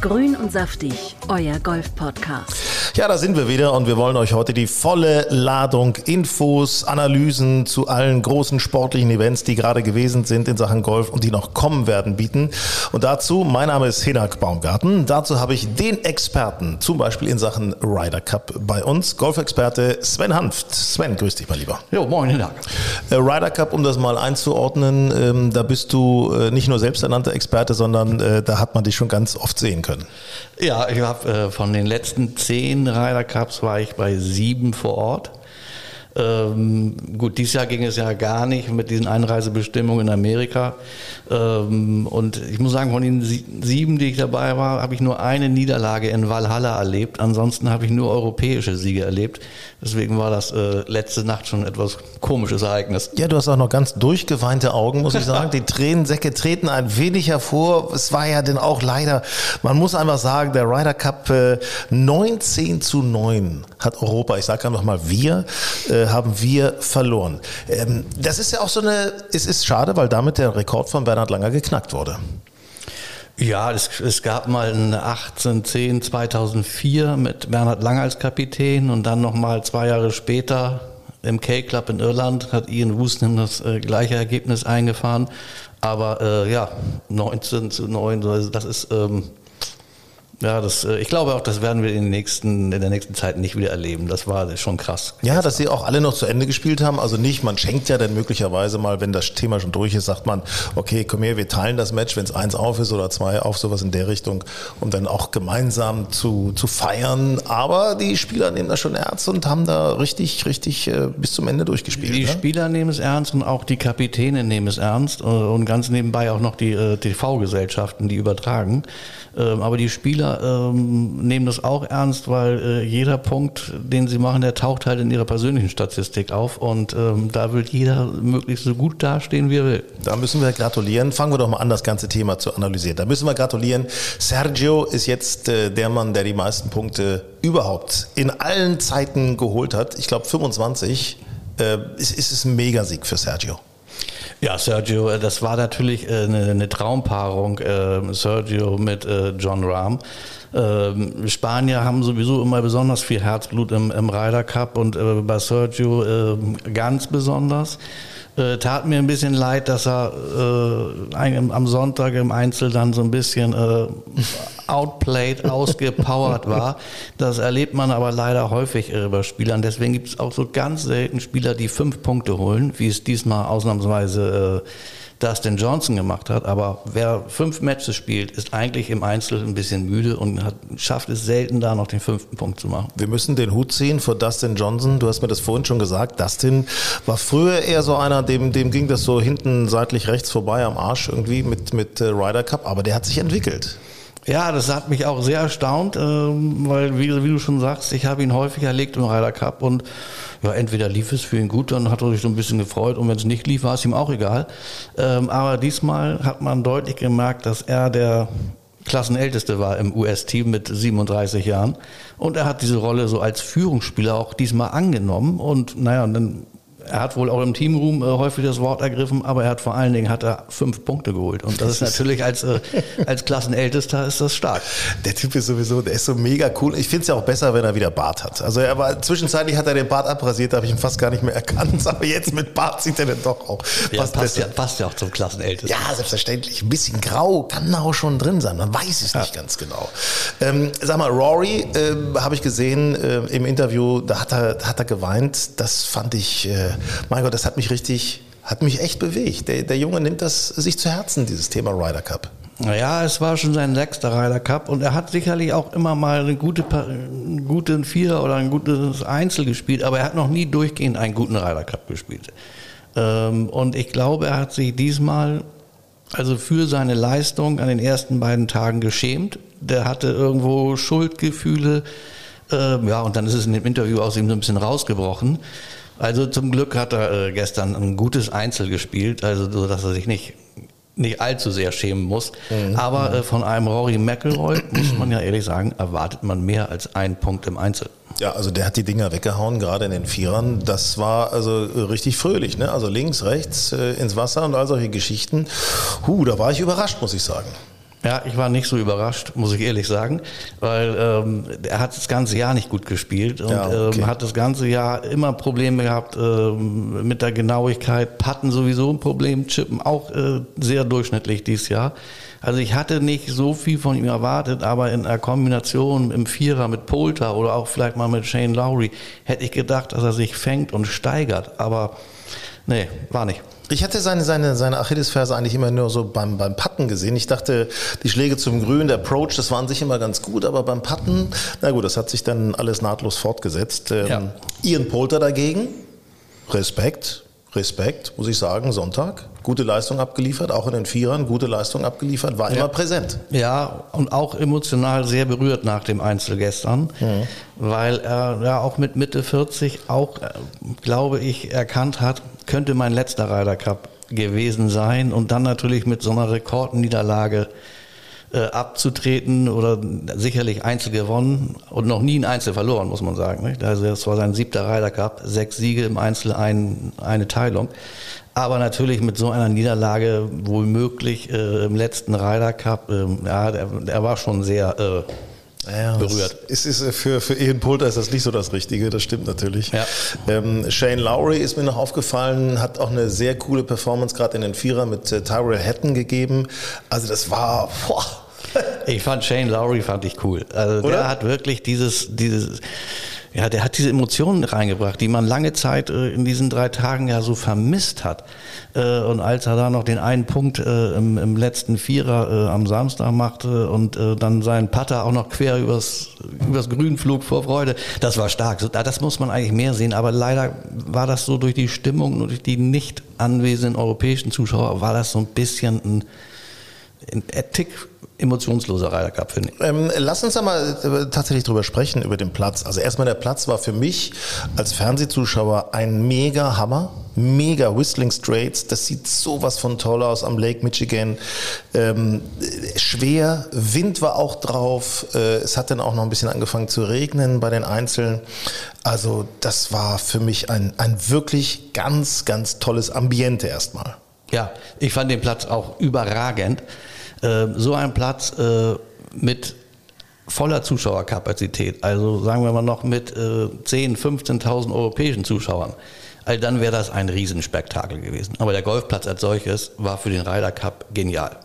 Grün und saftig, euer Golf-Podcast. Ja, da sind wir wieder und wir wollen euch heute die volle Ladung Infos, Analysen zu allen großen sportlichen Events, die gerade gewesen sind in Sachen Golf und die noch kommen werden, bieten. Und dazu, mein Name ist Hinak Baumgarten. Dazu habe ich den Experten, zum Beispiel in Sachen Ryder Cup bei uns, Golfexperte Sven Hanft. Sven, grüß dich mal lieber. Jo, moin, Hinak. Äh, Ryder Cup, um das mal einzuordnen, ähm, da bist du äh, nicht nur selbsternannter Experte, sondern äh, da hat man dich schon ganz oft sehen können. Ja, ich habe äh, von den letzten zehn Ryder Cups war ich bei sieben vor Ort. Ähm, gut, dieses Jahr ging es ja gar nicht mit diesen Einreisebestimmungen in Amerika. Ähm, und ich muss sagen, von den sieben, die ich dabei war, habe ich nur eine Niederlage in Valhalla erlebt. Ansonsten habe ich nur europäische Siege erlebt. Deswegen war das äh, letzte Nacht schon etwas komisches Ereignis. Ja, du hast auch noch ganz durchgeweinte Augen, muss ich sagen. Die Tränensäcke treten ein wenig hervor. Es war ja denn auch leider, man muss einfach sagen, der Ryder Cup äh, 19 zu 9 hat Europa, ich sage einfach mal wir, äh, haben wir verloren. Ähm, das ist ja auch so eine, es ist schade, weil damit der Rekord von Bernhard Langer geknackt wurde. Ja, es, es gab mal eine 1810 2004 mit Bernhard Langer als Kapitän und dann nochmal zwei Jahre später im K-Club in Irland hat Ian Woosnam das äh, gleiche Ergebnis eingefahren. Aber äh, ja, 19 zu 9, das ist ähm, ja, das, äh, ich glaube auch, das werden wir in, den nächsten, in der nächsten Zeit nicht wieder erleben. Das war schon krass. Ja, dass sie auch alle noch zu Ende gespielt haben. Also nicht, man schenkt ja dann möglicherweise mal, wenn das Thema schon durch ist, sagt man, okay, komm her, wir teilen das Match, wenn es eins auf ist oder zwei auf, sowas in der Richtung, um dann auch gemeinsam zu, zu feiern. Aber die Spieler nehmen das schon ernst und haben da richtig, richtig äh, bis zum Ende durchgespielt. Die ne? Spieler nehmen es ernst und auch die Kapitäne nehmen es ernst äh, und ganz nebenbei auch noch die äh, TV-Gesellschaften, die übertragen. Ähm, aber die Spieler ähm, nehmen das auch ernst, weil äh, jeder Punkt, den sie machen, der taucht halt in ihrer persönlichen Statistik auf und ähm, da will jeder möglichst so gut dastehen, wie er will. Da müssen wir gratulieren. Fangen wir doch mal an, das ganze Thema zu analysieren. Da müssen wir gratulieren. Sergio ist jetzt äh, der Mann, der die meisten Punkte überhaupt in allen Zeiten geholt hat. Ich glaube 25. Äh, ist, ist es ein Megasieg für Sergio. Ja, Sergio, äh, das war natürlich äh, eine, eine Traumpaarung, äh, Sergio mit John Rahm. Ähm, Spanier haben sowieso immer besonders viel Herzblut im, im Ryder Cup und bei Sergio ganz besonders. tat mir ein bisschen leid, dass er am Sonntag im Einzel dann so ein bisschen outplayed, ausgepowert war. Das erlebt man aber leider häufig bei Spielern. Deswegen gibt es auch so ganz selten Spieler, die fünf Punkte holen, wie es diesmal ausnahmsweise äh, Dustin Johnson gemacht hat. Aber wer fünf Matches spielt, ist eigentlich im Einzel ein bisschen müde und hat, schafft es selten, da noch den fünften Punkt zu machen. Wir müssen den Hut ziehen vor Dustin Johnson. Du hast mir das vorhin schon gesagt. Dustin war früher eher so einer, dem, dem ging das so hinten seitlich rechts vorbei am Arsch irgendwie mit, mit äh, Ryder Cup. Aber der hat sich entwickelt. Ja, das hat mich auch sehr erstaunt, ähm, weil, wie, du schon sagst, ich habe ihn häufig erlegt im Ryder Cup und ja, entweder lief es für ihn gut, dann hat er sich so ein bisschen gefreut und wenn es nicht lief, war es ihm auch egal. Ähm, aber diesmal hat man deutlich gemerkt, dass er der Klassenälteste war im US-Team mit 37 Jahren. Und er hat diese Rolle so als Führungsspieler auch diesmal angenommen. Und naja, und dann er hat wohl auch im Teamroom äh, häufig das Wort ergriffen, aber er hat vor allen Dingen hat er fünf Punkte geholt. Und das ist natürlich als, äh, als Klassenältester ist das stark. Der Typ ist sowieso, der ist so mega cool. Ich finde es ja auch besser, wenn er wieder Bart hat. Also er war zwischenzeitlich hat er den Bart abrasiert, da habe ich ihn fast gar nicht mehr erkannt. Aber jetzt mit Bart sieht er den doch auch. Ja, passt, ja, passt ja auch zum Klassenältesten. Ja, selbstverständlich. Ein bisschen grau kann da auch schon drin sein. Man weiß es ja. nicht ganz genau. Ähm, sag mal, Rory äh, habe ich gesehen äh, im Interview, da hat er, hat er geweint. Das fand ich äh, mein Gott, das hat mich richtig, hat mich echt bewegt. Der, der Junge nimmt das sich zu Herzen, dieses Thema Ryder Cup. Naja, es war schon sein sechster Ryder Cup und er hat sicherlich auch immer mal eine gute, einen guten Vierer oder ein gutes Einzel gespielt, aber er hat noch nie durchgehend einen guten Ryder Cup gespielt. Ähm, und ich glaube, er hat sich diesmal also für seine Leistung an den ersten beiden Tagen geschämt. Der hatte irgendwo Schuldgefühle. Ähm, ja, und dann ist es in dem Interview aus ihm so ein bisschen rausgebrochen. Also zum Glück hat er äh, gestern ein gutes Einzel gespielt, also so, dass er sich nicht nicht allzu sehr schämen muss. Aber äh, von einem Rory McIlroy, muss man ja ehrlich sagen, erwartet man mehr als einen Punkt im Einzel. Ja, also der hat die Dinger weggehauen, gerade in den Vierern. Das war also richtig fröhlich, ne? Also links, rechts äh, ins Wasser und all solche Geschichten. Huh, da war ich überrascht, muss ich sagen. Ja, ich war nicht so überrascht, muss ich ehrlich sagen, weil ähm, er hat das ganze Jahr nicht gut gespielt und Ja, okay. ähm, hat das ganze Jahr immer Probleme gehabt ähm, mit der Genauigkeit. Patten sowieso ein Problem, Chippen auch äh, sehr durchschnittlich dieses Jahr. Also ich hatte nicht so viel von ihm erwartet, aber in einer Kombination im Vierer mit Polter oder auch vielleicht mal mit Shane Lowry hätte ich gedacht, dass er sich fängt und steigert. Aber nee, war nicht. Ich hatte seine, seine, seine Achillesferse eigentlich immer nur so beim, beim Patten gesehen. Ich dachte, die Schläge zum Grün, der Approach, das war an sich immer ganz gut, aber beim Patten, na gut, das hat sich dann alles nahtlos fortgesetzt. Ähm, Ja. Ian Polter dagegen, Respekt, Respekt, muss ich sagen, Sonntag. Gute Leistung abgeliefert, auch in den Vierern, gute Leistung abgeliefert, war immer präsent. Ja, und auch emotional sehr berührt nach dem Einzel gestern, weil er ja auch mit Mitte 40 auch, äh, glaube ich, erkannt hat, könnte mein letzter Ryder Cup gewesen sein und dann natürlich mit so einer Rekordniederlage äh, abzutreten oder sicherlich Einzel gewonnen und noch nie ein Einzel verloren, muss man sagen. Nicht? Also das war sein siebter Ryder Cup, sechs Siege im Einzel, ein, eine Teilung. Aber natürlich mit so einer Niederlage möglich äh, im letzten Ryder Cup, ähm, ja, der war schon sehr äh, berührt. Es ist äh, für, für Ian Poulter ist das nicht so das Richtige, das stimmt natürlich. Ja. Ähm, Shane Lowry ist mir noch aufgefallen, hat auch eine sehr coole Performance gerade in den Vierer mit äh, Tyrell Hatton gegeben. Also das war, boah. Ich fand Shane Lowry fand ich cool. Also Oder? der hat wirklich dieses, dieses, ja, der hat diese Emotionen reingebracht, die man lange Zeit äh, in diesen drei Tagen ja so vermisst hat. Äh, und als er da noch den einen Punkt äh, im, im letzten Vierer äh, am Samstag machte und äh, dann seinen Putter auch noch quer übers, übers Grün flog vor Freude, das war stark. So, das muss man eigentlich mehr sehen, aber leider war das so durch die Stimmung und durch die nicht anwesenden europäischen Zuschauer, war das so ein bisschen ein, ein Tick emotionsloser Ryder finde ich. Ähm, lass uns da mal äh, tatsächlich drüber sprechen, über den Platz. Also erstmal der Platz war für mich als Fernsehzuschauer ein mega Hammer. Mega Whistling Straits, das sieht sowas von toll aus am Lake Michigan. Ähm, äh, schwer, Wind war auch drauf. Äh, es hat dann auch noch ein bisschen angefangen zu regnen bei den Einzelnen. Also das war für mich ein, ein wirklich ganz, ganz tolles Ambiente erstmal. Ja, ich fand den Platz auch überragend. Ähm, so ein Platz äh, mit voller Zuschauerkapazität, also sagen wir mal noch mit äh, 10.000, 15.000 europäischen Zuschauern, also dann wäre das ein Riesenspektakel gewesen. Aber der Golfplatz als solches war für den Ryder Cup genial.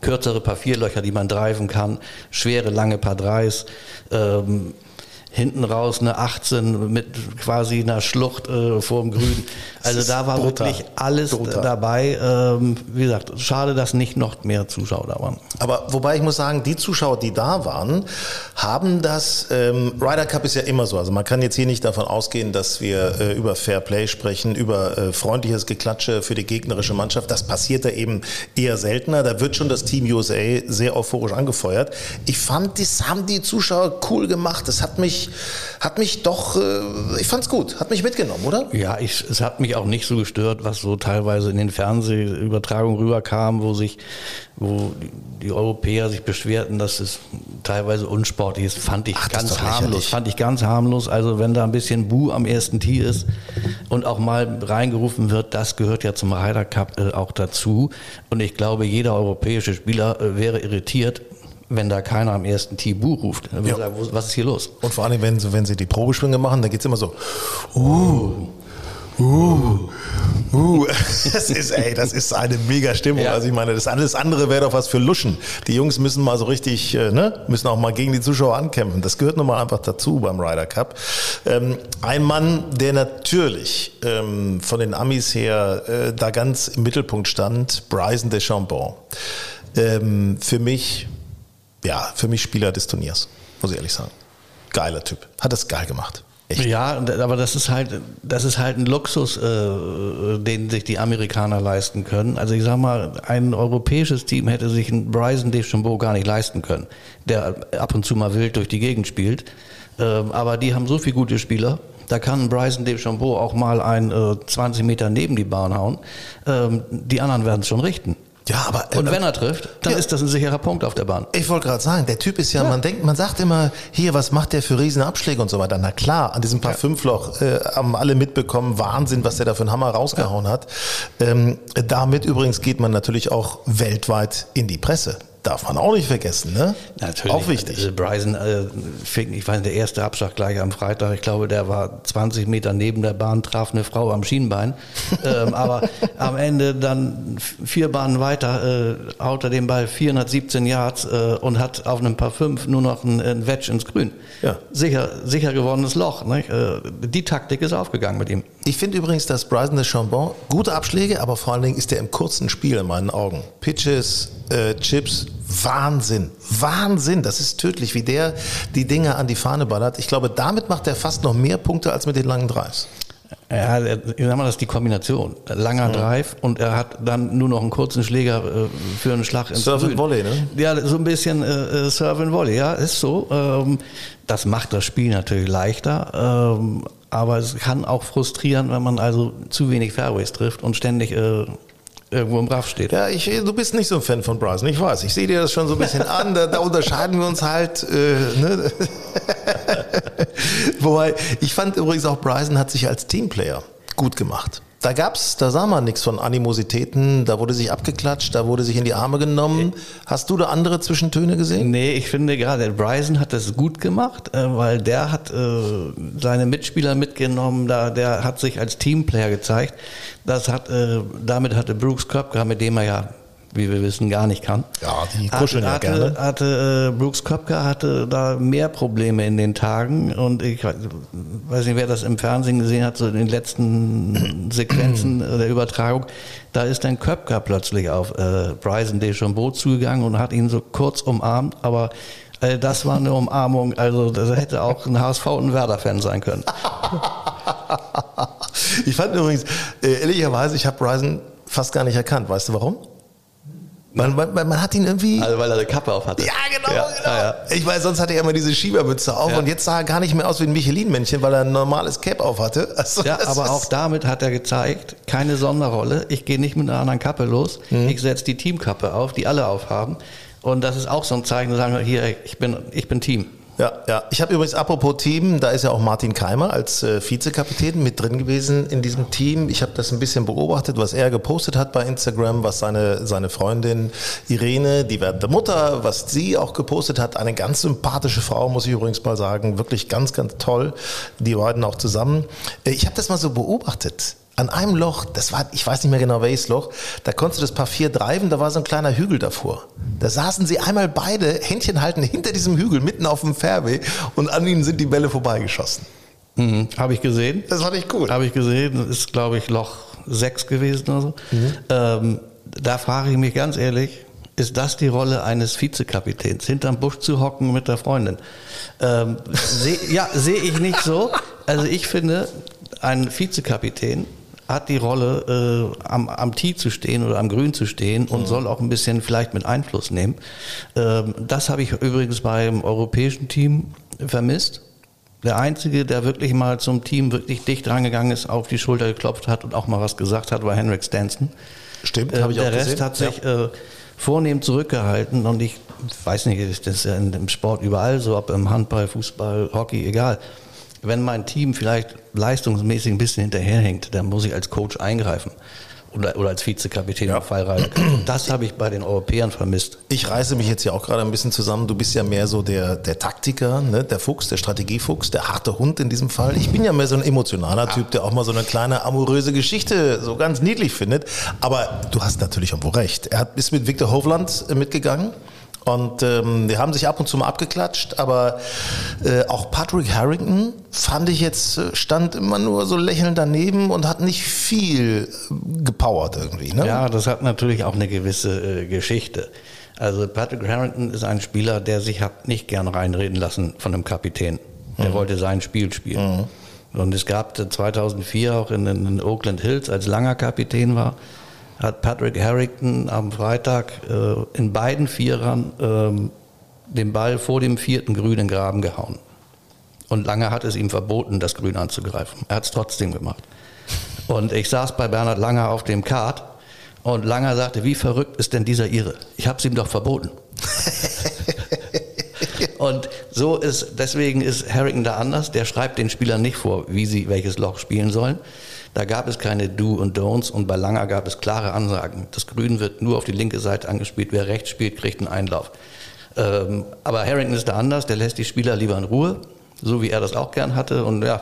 Kürzere Paar Vierlöcher, die man driven kann, schwere, lange Paar Dreis, ähm, hinten raus eine 18 mit quasi einer Schlucht äh, vor dem Grün. Also da war brutal. wirklich alles Brutal. dabei. Ähm, wie gesagt, schade, dass nicht noch mehr Zuschauer da waren. Aber wobei ich muss sagen, die Zuschauer, die da waren, haben das, ähm, Ryder Cup ist ja immer so, also man kann jetzt hier nicht davon ausgehen, dass wir äh, über Fair Play sprechen, über äh, freundliches Geklatsche für die gegnerische Mannschaft. Das passiert da eben eher seltener. Da wird schon das Team USA sehr euphorisch angefeuert. Ich fand, das haben die Zuschauer cool gemacht. Das hat mich, hat mich doch, äh, ich fand's gut, hat mich mitgenommen, oder? Ja, ich, es hat mich auch nicht so gestört, was so teilweise in den Fernsehübertragungen rüberkam, wo sich, wo die, Europäer sich beschwerten, dass es teilweise unsportlich ist, fand ich Ach, ganz harmlos. Fand ich ganz harmlos. Also wenn da ein bisschen Bu am ersten Tee ist und auch mal reingerufen wird, das gehört ja zum Ryder Cup äh, auch dazu. Und ich glaube, jeder europäische Spieler äh, wäre irritiert, wenn da keiner am ersten Tee Bu ruft. Ja. sagen, was ist hier los? Und vor allem, wenn, sie- wenn sie die Probeschwünge machen, dann geht's immer so, uh, uh, uh. Das ist, ey, das ist eine mega Stimmung. Ja. Also ich meine, das alles andere wäre doch was für Luschen. Die Jungs müssen mal so richtig, äh, ne, müssen auch mal gegen die Zuschauer ankämpfen. Das gehört nun mal einfach dazu beim Ryder Cup. Ähm, ein Mann, der natürlich ähm, von den Amis her äh, da ganz im Mittelpunkt stand, Bryson DeChambeau. Ähm, für mich, ja, für mich Spieler des Turniers, muss ich ehrlich sagen. Geiler Typ. Hat das geil gemacht. Echt. Ja, aber das ist halt, das ist halt ein Luxus, äh, den sich die Amerikaner leisten können. Also ich sag mal, ein europäisches Team hätte sich einen Bryson DeChambeau gar nicht leisten können, der ab und zu mal wild durch die Gegend spielt. Ähm, aber die haben so viele gute Spieler. Da kann Bryson DeChambeau auch mal ein äh, 20 Meter neben die Bahn hauen. Ähm, die anderen werden es schon richten. Ja, aber äh, Und wenn er trifft, dann Ja. ist das ein sicherer Punkt auf der Bahn. Ich wollte gerade sagen, der Typ ist ja, man denkt, man sagt immer, hier, was macht der für Riesenabschläge und so weiter. Na klar, an diesem paar Fünfloch äh, haben alle mitbekommen, Wahnsinn, was der da für einen Hammer rausgehauen hat. Ähm, damit übrigens geht man natürlich auch weltweit in die Presse. Darf man auch nicht vergessen, ne? Natürlich. Auch wichtig. Also Bryson äh, fing, ich weiß, der erste Abschlag gleich am Freitag, ich glaube, der war 20 Meter neben der Bahn, traf eine Frau am Schienbein. ähm, aber am Ende dann vier Bahnen weiter, äh, haut er den Ball 417 Yards äh, und hat auf einem Paar fünf nur noch ein, ein Wedge ins Grün. Ja. Sicher, sicher gewonnenes Loch. Ne? Die Taktik ist aufgegangen mit ihm. Ich finde übrigens, dass Bryson de Chambon gute Abschläge, aber vor allen Dingen ist er im kurzen Spiel in meinen Augen. Pitches, äh, Chips, Wahnsinn. Wahnsinn. Das ist tödlich, wie der die Dinge an die Fahne ballert. Ich glaube, damit macht er fast noch mehr Punkte als mit den langen Drives. Ja, ich sag mal, das ist die Kombination. Langer Drive und er hat dann nur noch einen kurzen Schläger äh, für einen Schlag ins Serve and. Volley, ne? Ja, so ein bisschen äh, äh, Serve and Volley, ja, ist so. Ähm, das macht das Spiel natürlich leichter, ähm, aber es kann auch frustrieren, wenn man also zu wenig Fairways trifft und ständig äh, irgendwo im Raff steht. Ja, ich, du bist nicht so ein Fan von Bryson, ich weiß. Ich sehe dir das schon so ein bisschen an. Da, da unterscheiden wir uns halt. Äh, ne? Wobei, ich fand übrigens auch, Bryson hat sich als Teamplayer gut gemacht. Da gab's, da sah man nichts von Animositäten, da wurde sich abgeklatscht, da wurde sich in die Arme genommen. Hast du da andere Zwischentöne gesehen? Nee, ich finde gerade, Bryson hat das gut gemacht, äh, weil der hat äh, seine Mitspieler mitgenommen, da, der hat sich als Teamplayer gezeigt. Das hat, äh, damit hatte Brooks Koepka, mit dem er ja, wie wir wissen, gar nicht kann. Ja, die kuscheln ja hatte, gerne. Hatte, äh, Brooks Koepka hatte da mehr Probleme in den Tagen und ich weiß nicht, wer das im Fernsehen gesehen hat, so in den letzten Sequenzen der Übertragung, da ist dann Köpker plötzlich auf äh, Bryson DeChambeau zugegangen und hat ihn so kurz umarmt, aber äh, das war eine Umarmung, also das hätte auch ein HSV und ein Werder-Fan sein können. Ich fand übrigens, äh, ehrlicherweise, ich habe Bryson fast gar nicht erkannt. Weißt du warum? Man, man, man hat ihn irgendwie. Also weil er eine Kappe auf hatte. Ja, genau, Ja, genau. ja, ja. Ich weiß, sonst hatte er immer diese Schiebermütze auf und jetzt sah er gar nicht mehr aus wie ein Michelin-Männchen, weil er ein normales Cap auf hatte. Also, Ja, aber auch damit hat er gezeigt, keine Sonderrolle. Ich gehe nicht mit einer anderen Kappe los. Mhm. Ich setze die Teamkappe auf, die alle aufhaben. Und das ist auch so ein Zeichen, zu sagen, hier, ich bin, ich bin Team. Ja, ja. Ich habe übrigens, apropos Team, da ist ja auch Martin Keimer als äh, Vizekapitän mit drin gewesen in diesem Team. Ich habe das ein bisschen beobachtet, was er gepostet hat bei Instagram, was seine, seine Freundin Irene, die werdende Mutter, was sie auch gepostet hat. Eine ganz sympathische Frau, muss ich übrigens mal sagen. Wirklich ganz, ganz toll. Die beiden auch zusammen. Äh, Ich habe das mal so beobachtet. An einem Loch, das war, ich weiß nicht mehr genau welches Loch, da konntest du das Paar 4 driven, da war so ein kleiner Hügel davor. Da saßen sie einmal beide, Händchen halten hinter diesem Hügel, mitten auf dem Fairway und an ihnen sind die Bälle vorbeigeschossen. Mhm. Habe ich gesehen. Das fand ich cool. Habe ich gesehen. Das ist, glaube ich, Loch 6 gewesen oder so. Mhm. Ähm, da frage ich mich ganz ehrlich, ist das die Rolle eines Vizekapitäns, hinterm Busch zu hocken mit der Freundin? Ähm, seh, ja, sehe ich nicht so. Also ich finde, ein Vizekapitän hat die Rolle, äh, am, am Tee zu stehen oder am Grün zu stehen und soll auch ein bisschen vielleicht mit Einfluss nehmen. Ähm, das habe ich übrigens beim europäischen Team vermisst. Der Einzige, der wirklich mal zum Team wirklich dicht rangegangen ist, auf die Schulter geklopft hat und auch mal was gesagt hat, war Henrik Stanton. Stimmt, Äh, habe ich auch der Rest gesehen. hat sich äh, vornehm zurückgehalten und ich weiß nicht, das ist ja in- im Sport überall so, ob im Handball, Fußball, Hockey, egal. Wenn mein Team vielleicht leistungsmäßig ein bisschen hinterherhängt, dann muss ich als Coach eingreifen. oder, oder als Vizekapitän Ja. Und Das habe ich bei den Europäern vermisst. Ich reiße mich jetzt ja auch gerade ein bisschen zusammen. Du bist ja mehr so der, der Taktiker, ne? der Fuchs, der Strategiefuchs, der harte Hund in diesem Fall. Ich bin ja mehr so ein emotionaler Typ, der auch mal so eine kleine amoröse Geschichte so ganz niedlich findet. Aber du hast natürlich irgendwo recht. Er hat, ist mit Victor Hovland äh, mitgegangen. Und ähm, die haben sich ab und zu mal abgeklatscht, aber äh, auch Patrick Harrington fand ich jetzt, äh, stand immer nur so lächelnd daneben und hat nicht viel äh, gepowert irgendwie. Ne? Ja, das hat natürlich auch eine gewisse äh, Geschichte. Also Patrick Harrington ist ein Spieler, der sich hat nicht gern reinreden lassen von einem Kapitän. Der wollte sein Spiel spielen. Und es gab äh, 2004 auch in, in Oakland Hills, als Langer Kapitän war, hat Patrick Harrington am Freitag äh, in beiden Vierern ähm, den Ball vor dem vierten grünen Graben gehauen. Und Lange hat es ihm verboten, das Grün anzugreifen. Er hat es trotzdem gemacht. Und ich saß bei Bernhard Langer auf dem Kart und Langer sagte, wie verrückt ist denn dieser Ire? Ich habe es ihm doch verboten. und so ist, deswegen ist Harrington da anders. Der schreibt den Spielern nicht vor, wie sie welches Loch spielen sollen. Da gab es keine Do und Don'ts und bei Langer gab es klare Ansagen. Das Grün wird nur auf die linke Seite angespielt. Wer rechts spielt, kriegt einen Einlauf. Ähm, aber Harrington ist da anders. Der lässt die Spieler lieber in Ruhe, so wie er das auch gern hatte. Und ja,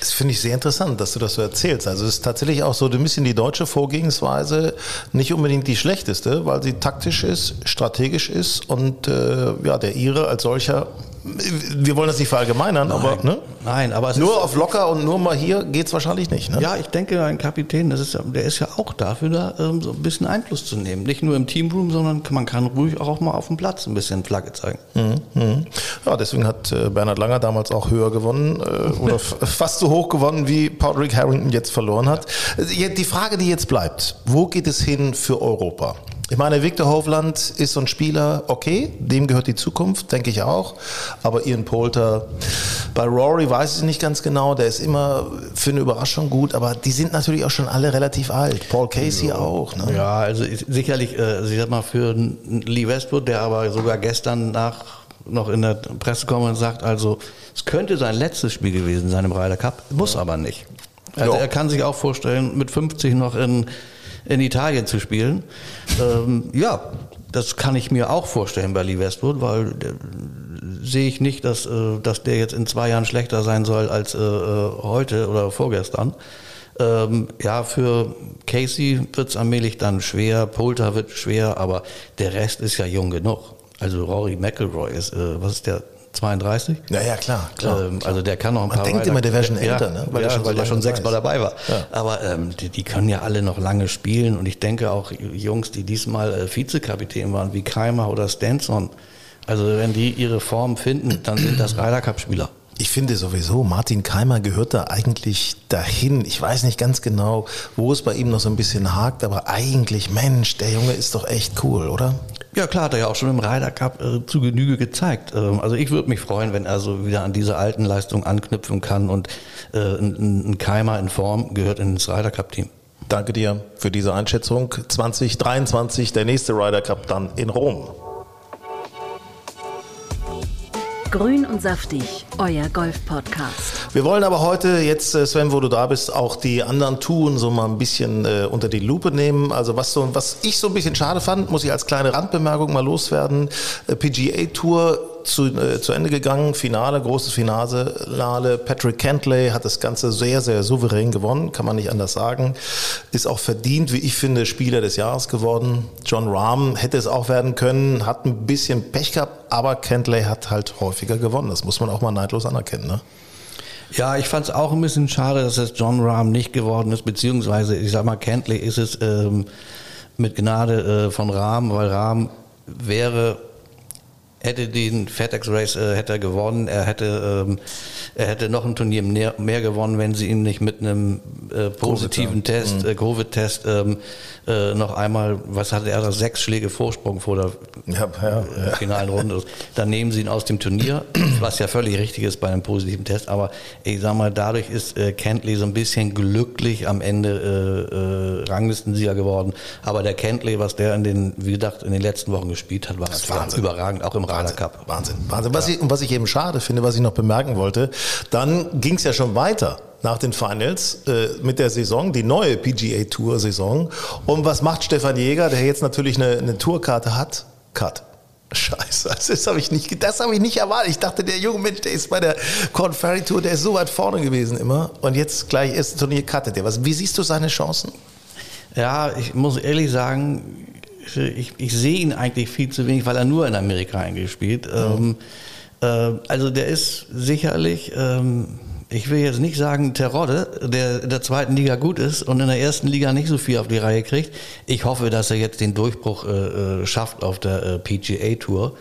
Das finde ich sehr interessant, dass du das so erzählst. Also es ist tatsächlich auch so ein bisschen die deutsche Vorgehensweise nicht unbedingt die schlechteste, weil sie taktisch ist, strategisch ist und äh, ja, der Ire als solcher, wir wollen das nicht verallgemeinern, aber ne? nein, aber es nur auf locker und nur mal hier geht's wahrscheinlich nicht. Ne? Ja, ich denke, ein Kapitän, das ist der ist ja auch dafür da, ähm, so ein bisschen Einfluss zu nehmen. Nicht nur im Teamroom, sondern man kann ruhig auch mal auf dem Platz ein bisschen Flagge zeigen. Mhm. Ja, deswegen hat äh, Bernhard Langer damals auch höher gewonnen äh, oder fast so hoch gewonnen, wie Patrick Harrington jetzt verloren hat. Äh, Die Frage, die jetzt bleibt, wo geht es hin für Europa? Ich meine, Victor Hovland ist so ein Spieler, okay, dem gehört die Zukunft, denke ich auch. Aber Ian Poulter, bei Rory weiß ich nicht ganz genau, der ist immer für eine Überraschung gut, aber die sind natürlich auch schon alle relativ alt. Paul Casey auch. Ne? Ja, also sicherlich, äh, ich sag mal, für Lee Westwood, der aber sogar gestern nach noch in der Pressekonferenz sagt, also es könnte sein letztes Spiel gewesen sein im Ryder Cup, muss aber nicht. Also er kann sich auch vorstellen, mit 50 noch in, in Italien zu spielen. Ähm, ja, das kann ich mir auch vorstellen bei Lee Westwood, weil der, sehe ich nicht, dass, äh, dass der jetzt in zwei Jahren schlechter sein soll als äh, äh, heute oder vorgestern. Ähm, ja, für Casey wird es allmählich dann schwer, Poulter wird schwer, aber der Rest ist ja jung genug. Also Rory McIlroy ist, äh, was ist der, 32? Ja, ja, klar. klar. Ähm, also der kann noch ein Man paar denkt weiter- immer, der wäre schon Ja, älter, ne? Weil, ja, so weil der schon sechsmal dabei war. Ja. Aber ähm, die, die können ja alle noch lange spielen und ich denke auch Jungs, die diesmal äh, Vizekapitän waren, wie Keimer oder Stenson, also wenn die ihre Form finden, dann sind das Ryder Cup Spieler. Ich finde sowieso, Martin Keimer gehört da eigentlich dahin. Ich weiß nicht ganz genau, wo es bei ihm noch so ein bisschen hakt, aber eigentlich, Mensch, der Junge ist doch echt cool, oder? Ja klar, hat er ja auch schon im Ryder Cup äh, zu Genüge gezeigt. Ähm, also ich würde mich freuen, wenn er so wieder an diese alten Leistungen anknüpfen kann und äh, ein, ein Keimer in Form gehört ins Ryder Cup Team. Danke dir für diese Einschätzung. 2023, der nächste Ryder Cup dann in Rom. Grün und saftig, euer Golf-Podcast. Wir wollen aber heute jetzt, äh, Sven, wo du da bist, auch die anderen Touren so mal ein bisschen äh, unter die Lupe nehmen. Also was, so, was ich so ein bisschen schade fand, muss ich als kleine Randbemerkung mal loswerden. Äh, PGA Tour zu, äh, zu Ende gegangen, Finale, großes Finale. Patrick Cantley hat das Ganze sehr, sehr souverän gewonnen, kann man nicht anders sagen. Ist auch verdient, wie ich finde, Spieler des Jahres geworden. John Rahm hätte es auch werden können, hat ein bisschen Pech gehabt, aber Cantley hat halt häufiger gewonnen. Das muss man auch mal neidlos anerkennen. Ne? Ja, ich fand es auch ein bisschen schade, dass es John Rahm nicht geworden ist, beziehungsweise, ich sag mal, Kentley ist es ähm, mit Gnade äh, von Rahm, weil Rahm wäre, hätte den FedEx Race äh, hätte er gewonnen, er hätte, ähm, er hätte noch ein Turnier mehr, mehr gewonnen, wenn sie ihn nicht mit einem äh, positiven Covid, ja. Test, äh, Covid-Test ähm, äh, noch einmal, was hatte er da, sechs Schläge Vorsprung vor der Ja, ja, äh, finalen Runde. Dann nehmen sie ihn aus dem Turnier, was ja völlig richtig ist bei einem positiven Test. Aber ich sag mal, dadurch ist äh, Kentley so ein bisschen glücklich am Ende äh, äh, Ranglistensieger geworden. Aber der Kentley, was der in den, wie gesagt, in den letzten Wochen gespielt hat, war überragend, auch im Ryder Cup. Wahnsinn, Wahnsinn. Was ich, und was ich eben schade finde, was ich noch bemerken wollte, dann ging es ja schon weiter. nach den Finals äh, mit der Saison, die neue PGA Tour Saison. Und was macht Stefan Jäger, der jetzt natürlich eine, eine Tourkarte hat? Cut. Scheiße, das habe ich nicht, das habe ich nicht erwartet. Ich dachte, der junge Mensch, der ist bei der Corn Ferry Tour, der ist so weit vorne gewesen immer. Und jetzt gleich erste Turnier cuttet er. Was, wie siehst du seine Chancen? Ja, ich muss ehrlich sagen, ich, ich sehe ihn eigentlich viel zu wenig, weil er nur in Amerika eingespielt. Mhm. Ähm, äh, also der ist sicherlich, ähm, ich will jetzt nicht sagen Terodde, der in der zweiten Liga gut ist und in der ersten Liga nicht so viel auf die Reihe kriegt. Ich hoffe, dass er jetzt den Durchbruch äh, äh schafft auf der äh, PGA Tour.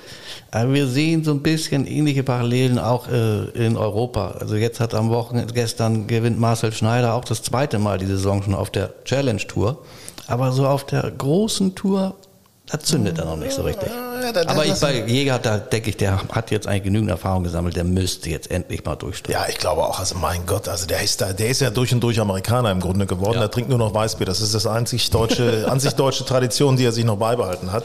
Aber wir sehen so ein bisschen ähnliche Parallelen auch äh, in Europa. Also jetzt hat am Wochenende, gestern gewinnt Marcel Schneider auch das zweite Mal die Saison schon auf der Challenge Tour. Aber so auf der großen Tour, da zündet er noch nicht so richtig. Aber ich, bei Jäger, da denke ich, der hat jetzt eigentlich genügend Erfahrung gesammelt, der müsste jetzt endlich mal durchstarten. Ja, ich glaube auch, also mein Gott, also der ist da, der ist ja durch und durch Amerikaner im Grunde geworden. Ja. Der trinkt nur noch Weißbier. Das ist das einzig deutsche, an sich deutsche Tradition, die er sich noch beibehalten hat.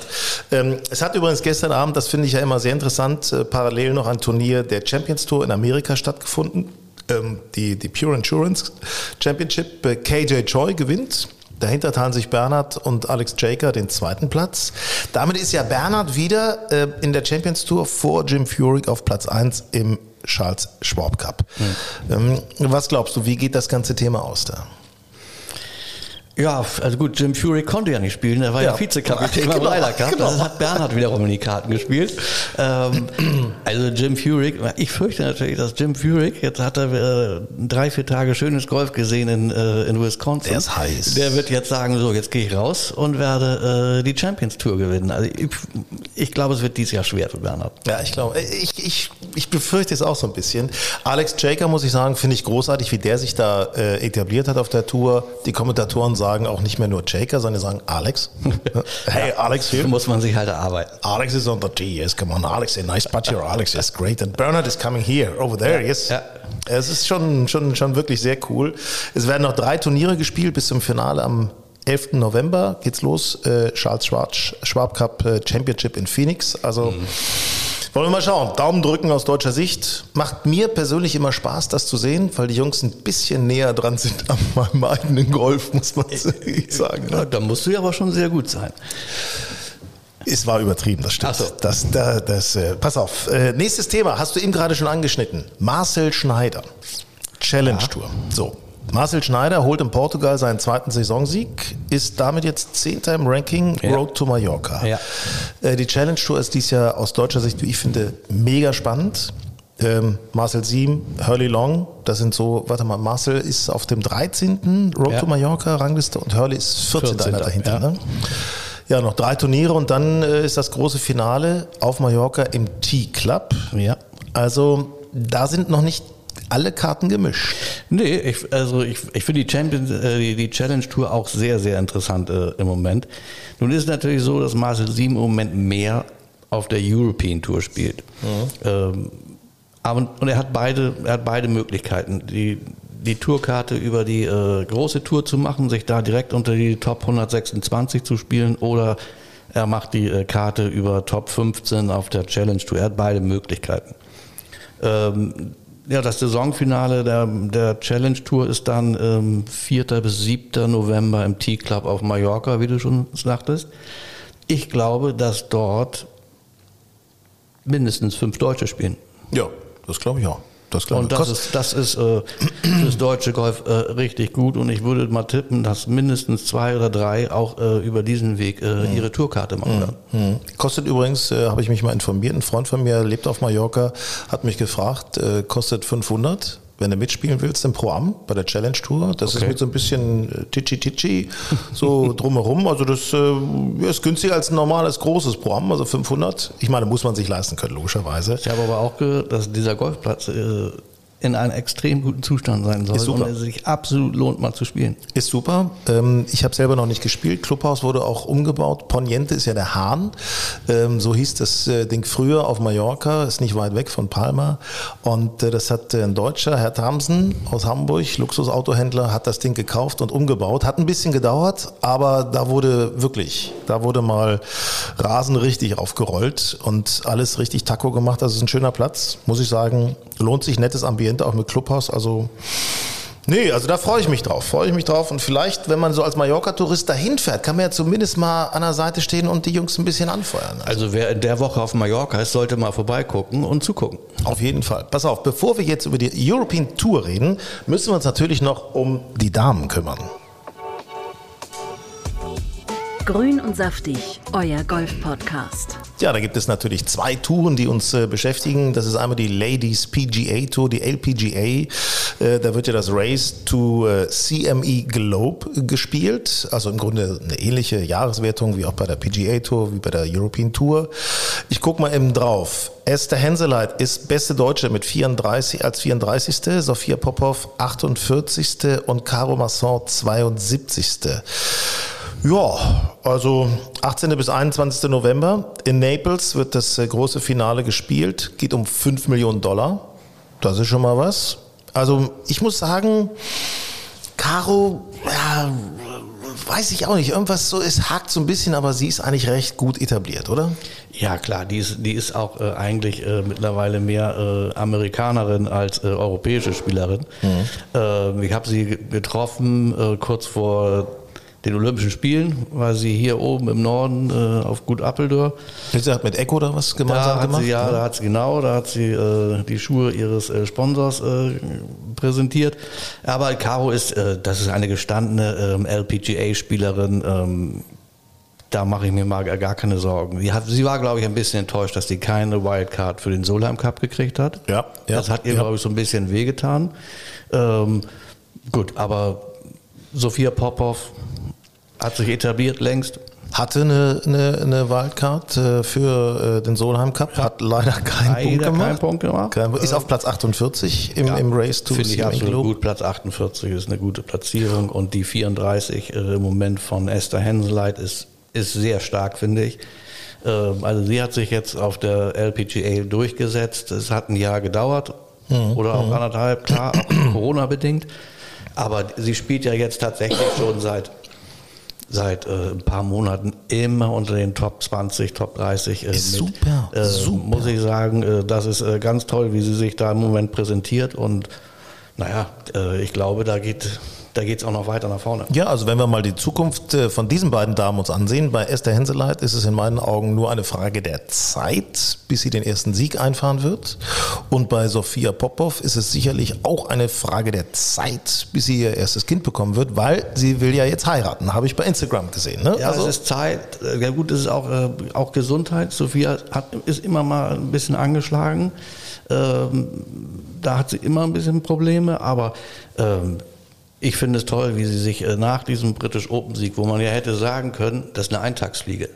Ähm, es hat übrigens gestern Abend, das finde ich ja immer sehr interessant, äh, parallel noch ein Turnier der Champions Tour in Amerika stattgefunden. Ähm, die, die Pure Insurance Championship. Äh, KJ Choi gewinnt Dahinter teilen sich Bernhard und Alex Jaker den zweiten Platz. Damit ist ja Bernhard wieder äh, in der Champions Tour vor Jim Furyk auf Platz 1 im Charles Schwab Cup. Mhm. Ähm, was glaubst du, wie geht das ganze Thema aus da? Ja, also gut, Jim Fury konnte ja nicht spielen, er war ja, ja Vizekapitän beim genau, Ryder Cup. Genau. Das hat Bernhard wiederum in die Karten gespielt. Ähm, also Jim Furyk, ich fürchte natürlich, dass Jim Furyk, jetzt hat er äh, drei, vier Tage schönes Golf gesehen in, äh, in Wisconsin. Der ist heiß. Der wird jetzt sagen, so, jetzt gehe ich raus und werde äh, die Champions Tour gewinnen. Also ich, ich glaube, es wird dieses Jahr schwer für Bernhard. Ja, ich glaube, ich, ich, ich befürchte es auch so ein bisschen. Alex Jaker, muss ich sagen, finde ich großartig, wie der sich da äh, etabliert hat auf der Tour. Die Kommentatoren sagen, sagen auch nicht mehr nur Jaker, sondern sagen Alex. hey, Alex hier. Muss man sich halt erarbeiten. Alex is on the tee. Yes, come on, Alex. A nice putt here. Alex is great. And Bernard is coming here, over there. Yes. Ja. Es ist schon, schon, schon wirklich sehr cool. Es werden noch drei Turniere gespielt bis zum Finale am 11. November geht's los. Äh, Charles Schwab, Schwab Cup äh, Championship in Phoenix. Also mhm. Wollen wir mal schauen. Daumen drücken aus deutscher Sicht. Macht mir persönlich immer Spaß, das zu sehen, weil die Jungs ein bisschen näher dran sind an meinem eigenen Golf, muss man sagen. Ne? Ja, da musst du ja aber schon sehr gut sein. Es war übertrieben, das stimmt. So. Das, das, das, äh, pass auf. Äh, nächstes Thema hast du eben gerade schon angeschnitten. Marcel Schneider. Challenge Tour. Ja. So, Marcel Schneider holt in Portugal seinen zweiten Saisonsieg, ist damit jetzt Zehnter im Ranking ja. Road to Mallorca. Ja. Äh, die Challenge Tour ist dies Jahr aus deutscher Sicht, wie ich finde, mega spannend. Ähm, Marcel Siem, Hurley Long, das sind so, warte mal, Marcel ist auf dem 13. Road ja. to Mallorca Rangliste und Hurley ist 14. 14. dahinter. Ja. Ne? ja, noch drei Turniere und dann äh, ist das große Finale auf Mallorca im T-Club. Ja. Also da sind noch nicht alle Karten gemischt. Nee, ich, also ich, ich finde die, Champions, äh, die, Challenge Tour auch sehr, sehr interessant äh, im Moment. Nun ist es natürlich so, dass Marcel Sieben im Moment mehr auf der European Tour spielt. Mhm. Ähm, aber, und er hat beide, er hat beide Möglichkeiten. Die, die Tourkarte über die äh, große Tour zu machen, sich da direkt unter die Top 126 zu spielen oder er macht die äh, Karte über Top 15 auf der Challenge Tour. Er hat beide Möglichkeiten. Ähm, ja, das Saisonfinale der, der Challenge Tour ist dann ähm, 4. bis 7. November im T-Club auf Mallorca, wie du schon sagtest. Ich glaube, dass dort mindestens fünf Deutsche spielen. Ja, das glaube ich auch. Das und das ist, das ist äh, fürs deutsche Golf äh, richtig gut und ich würde mal tippen, dass mindestens zwei oder drei auch äh, über diesen Weg mhm. ihre Tourkarte machen werden. Mhm. Kostet übrigens, äh, habe ich mich mal informiert, ein Freund von mir lebt auf Mallorca, hat mich gefragt, äh, kostet 500 wenn du mitspielen willst im Pro Am bei der Challenge Tour. Das okay. ist mit so ein bisschen Titschi Titschi so drumherum. Also das äh, ist günstiger als ein normales großes Pro Am, also 500. Ich meine, muss man sich leisten können, logischerweise. Ich habe aber auch gehört, dass dieser Golfplatz äh, in einem extrem guten Zustand sein soll und es sich absolut lohnt, mal zu spielen. Ist super. Ähm, ich habe selber noch nicht gespielt. Clubhaus wurde auch umgebaut. Poniente ist ja der Hahn. Ähm, so hieß das äh, Ding früher auf Mallorca, ist nicht weit weg von Palma. Und äh, das hat ein Deutscher, Herr Thamsen aus Hamburg, Luxusautohändler, hat das Ding gekauft und umgebaut. Hat ein bisschen gedauert, aber da wurde wirklich, da wurde mal Rasen richtig aufgerollt und alles richtig Taco gemacht. Das ist ein schöner Platz, muss ich sagen. Lohnt sich, nettes Ambiente auch mit Clubhaus. Also Nee, also da freue ich mich drauf. Freue ich mich drauf. Und vielleicht, wenn man so als Mallorca-Tourist dahin fährt, kann man ja zumindest mal an der Seite stehen und die Jungs ein bisschen anfeuern. Also wer in der Woche auf Mallorca ist, sollte mal vorbeigucken und zugucken. Auf jeden Fall. Pass auf, bevor wir jetzt über die European Tour reden, müssen wir uns natürlich noch um die Damen kümmern. Grün und saftig, euer Golf-Podcast. Ja, da gibt es natürlich zwei Touren, die uns äh, beschäftigen. Das ist einmal die Ladies PGA Tour, die LPGA. Äh, da wird ja das Race to äh, CME Globe gespielt. Also im Grunde eine ähnliche Jahreswertung wie auch bei der PGA Tour, wie bei der European Tour. Ich gucke mal eben drauf. Esther Henseleit ist beste Deutsche mit 34 als 34. Sophia Popov 48. und Caro Masson 72. Ja, also 18. bis 21. November in Naples wird das äh, große Finale gespielt. Geht um 5 Millionen Dollar. Das ist schon mal was. Also ich muss sagen, Caro, ja, weiß ich auch nicht. Irgendwas so, es hakt so ein bisschen, aber sie ist eigentlich recht gut etabliert, oder? Ja, klar, die ist, die ist auch äh, eigentlich äh, mittlerweile mehr äh, Amerikanerin als äh, europäische Spielerin. Mhm. ich habe sie getroffen äh, kurz vor den Olympischen Spielen, weil sie hier oben im Norden äh, auf Gut Appeldorf. Sie hat mit Echo da was gemeinsam da hat gemacht? Sie, ja, ne? da hat sie genau, da hat sie äh, die Schuhe ihres äh, Sponsors äh, präsentiert. Aber Caro ist, äh, das ist eine gestandene ähm, LPGA-Spielerin. Ähm, da mache ich mir mal gar keine Sorgen. Sie, hat, sie war, glaube ich, ein bisschen enttäuscht, dass sie keine Wildcard für den Solheim Cup gekriegt hat. Ja, ja, das hat ihr, ja. glaube ich, so ein bisschen wehgetan. Ähm, gut, aber Sophia Popov hat sich etabliert längst. Hatte eine, eine, eine Wildcard äh, für äh, den Solheim Cup, hat leider keinen Leider Punkt gemacht. keinen Punkt gemacht. Kein, ist auf Platz 48 im, im Race to Finde ich absolut gut. Platz 48 ist eine gute Platzierung und die 34 äh, im Moment von Esther Henseleit ist, ist sehr stark, finde ich. Ähm, also sie hat sich jetzt auf der LPGA durchgesetzt. Es hat ein Jahr gedauert Mhm. oder auch anderthalb, klar, Corona bedingt. Aber sie spielt ja jetzt tatsächlich schon seit seit äh, ein paar Monaten immer unter den Top 20, Top 30 äh, Ist mit. super, Äh, super. Muss ich sagen, äh, das ist äh, ganz toll, wie sie sich da im Moment präsentiert und naja, äh, ich glaube, da geht da geht's auch noch weiter nach vorne. Ja, also wenn wir mal die Zukunft äh, von diesen beiden Damen uns ansehen, bei Esther Henseleit ist es in meinen Augen nur eine Frage der Zeit, bis sie den ersten Sieg einfahren wird. Und bei Sophia Popov ist es sicherlich auch eine Frage der Zeit, bis sie ihr erstes Kind bekommen wird, weil sie will ja jetzt heiraten, habe ich bei Instagram gesehen. Ne? Ja, also, es ist Zeit. Äh, Ja gut, es ist auch, äh, auch Gesundheit. Sophia hat, ist immer mal ein bisschen angeschlagen. Ähm, da hat sie immer ein bisschen Probleme, aber ähm, ich finde es toll, wie sie sich äh, nach diesem British Open Sieg, wo man ja hätte sagen können, das ist eine Eintagsfliege.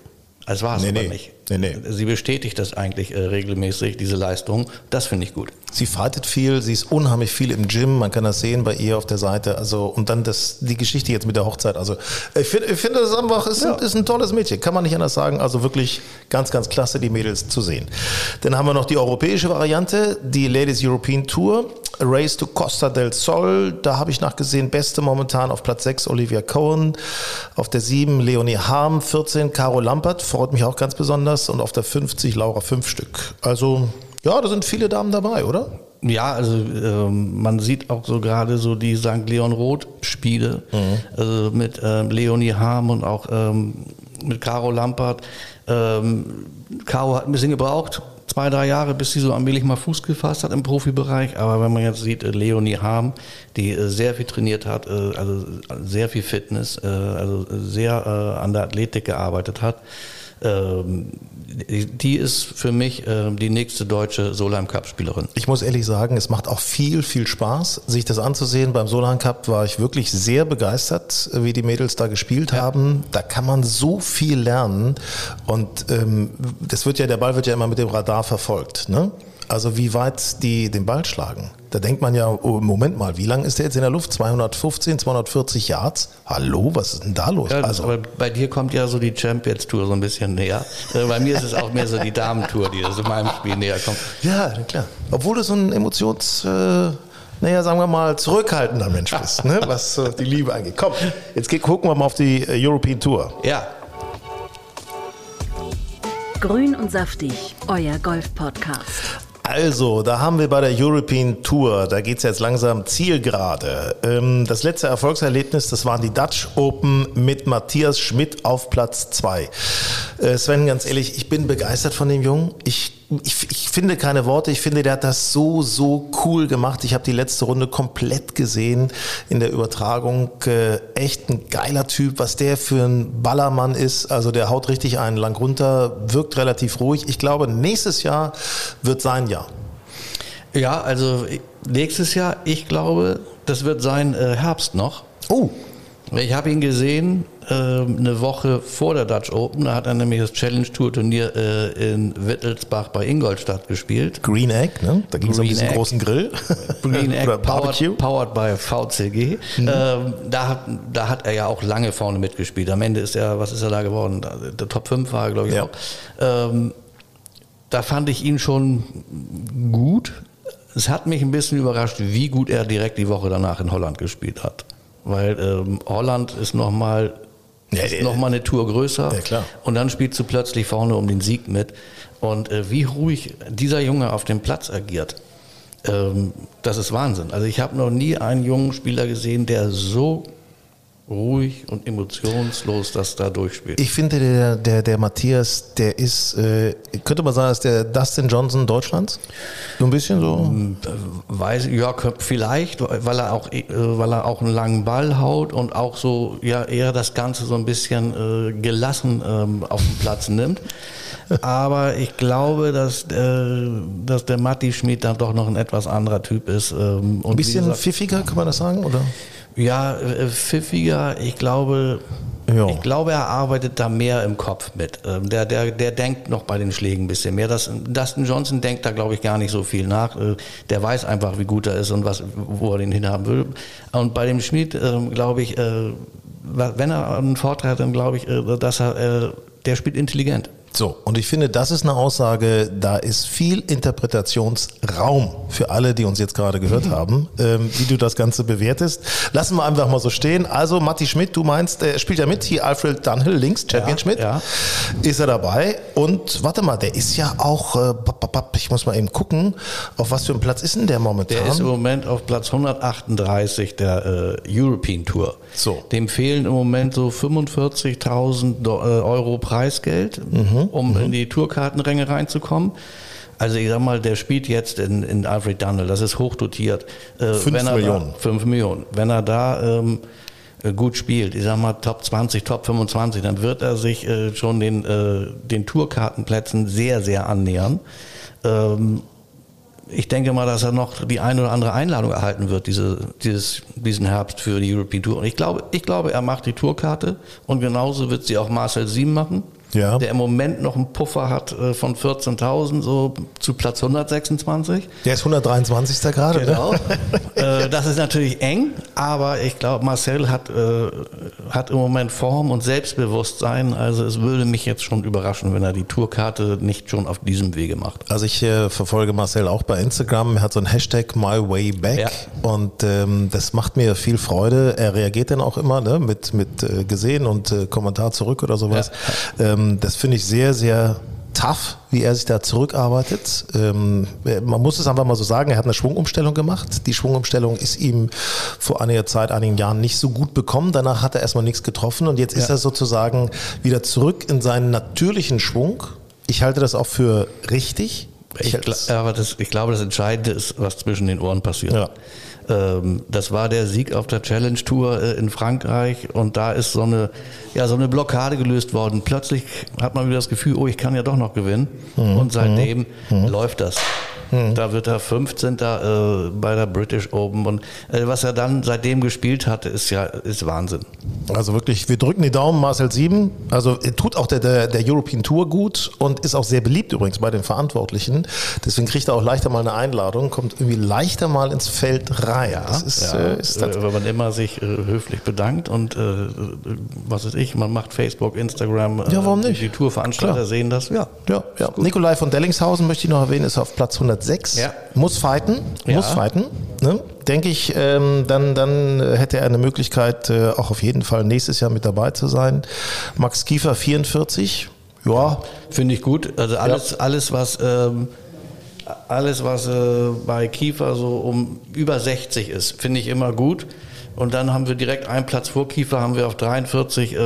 Das war es Nee, aber nee. nicht. Nee, nee. Sie bestätigt das eigentlich äh, regelmäßig, diese Leistung. Das finde ich gut. Sie fightet viel, sie ist unheimlich viel im Gym, man kann das sehen bei ihr auf der Seite. Also und dann das, die Geschichte jetzt mit der Hochzeit. Also ich finde, ich finde das ist einfach ist, ein, ist ein tolles Mädchen, kann man nicht anders sagen. Also wirklich ganz, ganz klasse, die Mädels zu sehen. Dann haben wir noch die europäische Variante, die Ladies European Tour, Race to Costa del Sol. Da habe ich nachgesehen, beste momentan auf Platz 6 Olivia Cohen, auf der 7 Leonie Harm, 14 Caro Lampert, freut mich auch ganz besonders und auf der 50 Laura fünf Stück. Also ja, da sind viele Damen dabei, oder? Ja, also ähm, man sieht auch so gerade so die St. Leon Roth Spiele also mit ähm, Leonie Harm und auch ähm, mit Caro Lampert. Ähm, Caro hat ein bisschen gebraucht, zwei, drei Jahre, bis sie so allmählich mal Fuß gefasst hat im Profibereich. Aber wenn man jetzt sieht, äh, Leonie Harm, die äh, sehr viel trainiert hat, äh, also sehr viel Fitness, also sehr an der Athletik gearbeitet hat, ähm, die, ist für mich äh, die nächste deutsche Solheim Cup Spielerin. Ich muss ehrlich sagen, es macht auch viel, viel Spaß, sich das anzusehen. Beim Solheim Cup war ich wirklich sehr begeistert, wie die Mädels da gespielt haben. Da kann man so viel lernen. Und ähm, das wird ja, der Ball wird ja immer mit dem Radar verfolgt. Ne? Also wie weit die den Ball schlagen. Da denkt man ja, oh, Moment mal, wie lang ist der jetzt in der Luft? 215, 240 Yards? Hallo, was ist denn da los? Ja, also, aber bei dir kommt ja so die Champions Tour so ein bisschen näher. Äh, bei mir ist es auch mehr so die Damentour, die in meinem Spiel näher kommt. ja, klar. Obwohl du so ein Emotions... Äh, naja, sagen wir mal, zurückhaltender Mensch bist, ne? was äh, die Liebe angeht. Komm, jetzt gucken wir mal auf die äh, European Tour. Ja, Grün und saftig, euer Golf-Podcast. Also, da haben wir bei der European Tour, da geht's jetzt langsam Zielgerade. Ähm, das letzte Erfolgserlebnis, das waren die Dutch Open mit Matthias Schmidt auf Platz zwei. Äh, Sven, ganz ehrlich, ich bin begeistert von dem Jungen. Ich ich, ich finde keine Worte. Ich finde, der hat das so, so cool gemacht. Ich habe die letzte Runde komplett gesehen in der Übertragung. Äh, echt ein geiler Typ, was der für ein Ballermann ist. Also der haut richtig einen lang runter, wirkt relativ ruhig. Ich glaube, nächstes Jahr wird sein Jahr. Ja, also nächstes Jahr, ich glaube, das wird sein äh, Herbst noch. Oh. Ich habe ihn gesehen äh, eine Woche vor der Dutch Open. Da hat er nämlich das Challenge Tour Turnier äh, in Wittelsbach bei Ingolstadt gespielt. Green Egg, ne? Da ging es um diesen Egg. großen Grill. Green Egg powered, powered by VCG. Mhm. Ähm, da, hat, da hat er ja auch lange vorne mitgespielt. Am Ende ist er, was ist er da geworden? Der Top 5 war er, glaube ich, Ja. auch. Ähm, da fand ich ihn schon gut. Es hat mich ein bisschen überrascht, wie gut er direkt die Woche danach in Holland gespielt hat. Weil ähm, Holland ist nochmal Ja, ist ja, noch mal eine Tour größer. Ja, klar. Und dann spielst du plötzlich vorne um den Sieg mit. Und äh, wie ruhig dieser Junge auf dem Platz agiert, ähm, das ist Wahnsinn. Also ich habe noch nie einen jungen Spieler gesehen, der so ruhig und emotionslos das da durchspielt. Ich finde, der, der, der Matthias, der ist, äh, könnte man sagen, ist der Dustin Johnson Deutschlands? So ein bisschen so? Weiß, ja, vielleicht, weil er auch, äh, weil er auch einen langen Ball haut und auch so, ja, eher das Ganze so ein bisschen äh, gelassen ähm, auf den Platz nimmt. Aber ich glaube, dass, äh, dass der Matti Schmid dann doch noch ein etwas anderer Typ ist. Ähm, Ein bisschen gesagt, pfiffiger, kann man das sagen? Oder? Ja, äh, pfiffiger. Ich glaube, Ja. ich glaube, er arbeitet da mehr im Kopf mit. Ähm, Der, der, der denkt noch bei den Schlägen ein bisschen mehr. Das, Dustin Johnson denkt da, glaube ich, gar nicht so viel nach. Äh, Der weiß einfach, wie gut er ist und was, wo er den hinhaben will. Und bei dem Schmied, ähm, glaube ich, äh, wenn er einen Vorteil hat, dann glaube ich, dass er, der spielt intelligent. So, und ich finde, das ist eine Aussage, da ist viel Interpretationsraum für alle, die uns jetzt gerade gehört haben, ähm, wie du das Ganze bewertest. Lassen wir einfach mal so stehen. Also, Matti Schmidt, du meinst, er spielt ja mit, hier Alfred Dunhill links, Champion Ja, Schmidt, ja. ist er dabei. Und warte mal, der ist ja auch, äh, bap, bap, bap, ich muss mal eben gucken, auf was für einem Platz ist denn der momentan? Der ist im Moment auf Platz 138 der äh, European Tour. So. Dem fehlen im Moment so 45.000 Do- äh, Euro Preisgeld, Mhm. Um in die Tourkartenränge reinzukommen. Also ich sag mal, der spielt jetzt in, in Alfred Dunhill, das ist hochdotiert. Äh, Fünf Millionen. Da, fünf Millionen. Wenn er da ähm, äh, gut spielt, ich sag mal Top 20, Top 25, dann wird er sich äh, schon den, äh, den Tourkartenplätzen sehr, sehr annähern. Ähm, ich denke mal, dass er noch die eine oder andere Einladung erhalten wird, diese, dieses, diesen Herbst für die European Tour. Und ich glaube, ich glaube, er macht die Tourkarte und genauso wird sie auch Marcel Sieben machen. Ja. Der im Moment noch einen Puffer hat äh, von 14.000, so zu Platz 126. Der ist 123. gerade, Genau. ne? das ist natürlich eng, aber ich glaube, Marcel hat, äh, hat im Moment Form und Selbstbewusstsein. Also es würde mich jetzt schon überraschen, wenn er die Tourkarte nicht schon auf diesem Wege macht. Also ich äh, verfolge Marcel auch bei Instagram. Er hat so ein Hashtag MyWayBack Ja. und ähm, das macht mir viel Freude. Er reagiert dann auch immer ne, mit, mit äh, gesehen und äh, Kommentar zurück oder sowas. Ähm, das finde ich sehr, sehr tough, wie er sich da zurückarbeitet. Ähm, man muss es einfach mal so sagen, er hat eine Schwungumstellung gemacht. Die Schwungumstellung ist ihm vor einiger Zeit, einigen Jahren nicht so gut bekommen. Danach hat er erstmal nichts getroffen und jetzt ist er sozusagen wieder zurück in seinen natürlichen Schwung. Ich halte das auch für richtig. Ich, gla- aber das, ich glaube, das Entscheidende ist, was zwischen den Ohren passiert. Ja. Ähm, das war der Sieg auf der Challenge Tour äh, in Frankreich und da ist so eine, ja, so eine Blockade gelöst worden. Plötzlich hat man wieder das Gefühl, oh, ich kann ja doch noch gewinnen. Mhm. Und seitdem läuft das. Da wird er 15. Äh, bei der British Open und äh, was er dann seitdem gespielt hat, ist ja ist Wahnsinn. Also wirklich, wir drücken die Daumen, Marcel Sieben. Also tut auch der, der, der European Tour gut und ist auch sehr beliebt übrigens bei den Verantwortlichen. Deswegen kriegt er auch leichter mal eine Einladung, kommt irgendwie leichter mal ins Feld rein. das ist, Ja, äh, ist das, äh, wenn man immer sich äh, höflich bedankt und äh, was weiß ich, man macht Facebook, Instagram, Ja, warum nicht? die Tourveranstalter Klar. sehen das, ja. ja, ja. Nikolai von Dellingshausen möchte ich noch erwähnen, ist auf Platz 106. Ja. Muss fighten, Ja. muss fighten. Ne? Denke ich, ähm, dann, dann hätte er eine Möglichkeit, äh, auch auf jeden Fall nächstes Jahr mit dabei zu sein. Max Kiefer 44. Ja, Finde ich gut. Also alles, alles was ähm, alles, was äh, bei Kiefer so um über 60 ist, finde ich immer gut. Und dann haben wir direkt einen Platz vor Kiefer, haben wir auf 43 äh,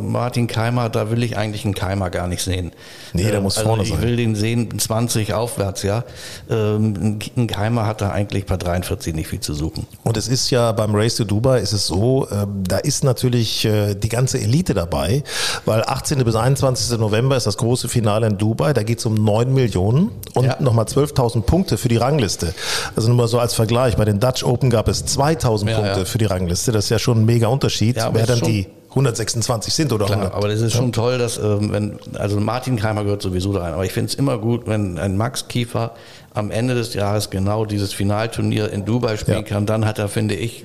Martin Keimer. Da will ich eigentlich einen Keimer gar nicht sehen. Nee, der Äh, muss also vorne ich sein. will den sehen 20 aufwärts, ja. Ähm, ein Keimer hat da eigentlich bei 43 nicht viel zu suchen. Und es ist ja beim Race to Dubai ist es so, ähm, da ist natürlich äh, die ganze Elite dabei, weil 18. bis 21. November ist das große Finale in Dubai, da geht es um 9 Millionen und Ja. nochmal 12.000 Punkte für die Rangliste. Also nur mal so als Vergleich, bei den Dutch Open gab es 2.000 Ja, Punkte ja. für die Rangliste, das ist ja schon ein mega Unterschied, Ja, wer dann die 126 sind oder Klar, 100. aber das ist schon toll, dass, ähm, wenn, also Martin Keimer gehört sowieso da rein, aber ich finde es immer gut, wenn ein Max Kiefer am Ende des Jahres genau dieses Finalturnier in Dubai spielen Ja. kann, dann hat er, finde ich,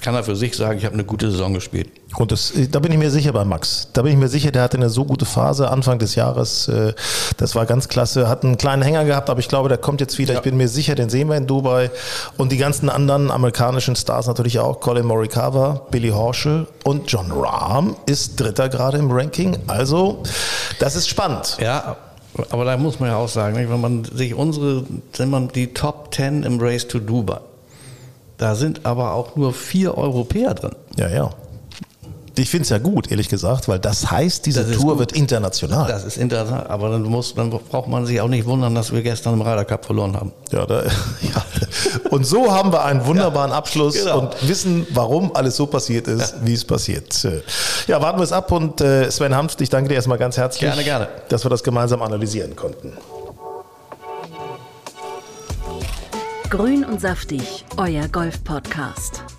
kann er für sich sagen, ich habe eine gute Saison gespielt. Und das, da bin ich mir sicher bei Max. Da bin ich mir sicher, der hatte eine so gute Phase Anfang des Jahres. äh, Das war ganz klasse. Hat einen kleinen Hänger gehabt, aber ich glaube, der kommt jetzt wieder. Ich bin mir sicher, den sehen wir in Dubai. Und die ganzen anderen amerikanischen Stars natürlich auch. Colin Morikawa, Billy Horschel und John Rahm ist Dritter gerade im Ranking. Also, das ist spannend. Ja, aber da muss man ja auch sagen, wenn man sich unsere, wenn man die Top 10 im Race to Dubai, da sind aber auch nur vier Europäer drin. Ja, ja. Ich finde es ja gut, ehrlich gesagt, weil das heißt, diese Das Tour gut. wird international. Das ist interessant, aber dann, muss, dann braucht man sich auch nicht wundern, dass wir gestern im Ryder Cup verloren haben. Ja, da, ja. Und so haben wir einen wunderbaren Abschluss genau. und wissen, warum alles so passiert ist, wie es passiert. Ja, warten wir es ab und äh, Sven Hanft, ich danke dir erstmal ganz herzlich, Gerne, gerne. dass wir das gemeinsam analysieren konnten. Grün und saftig, euer Golf-Podcast.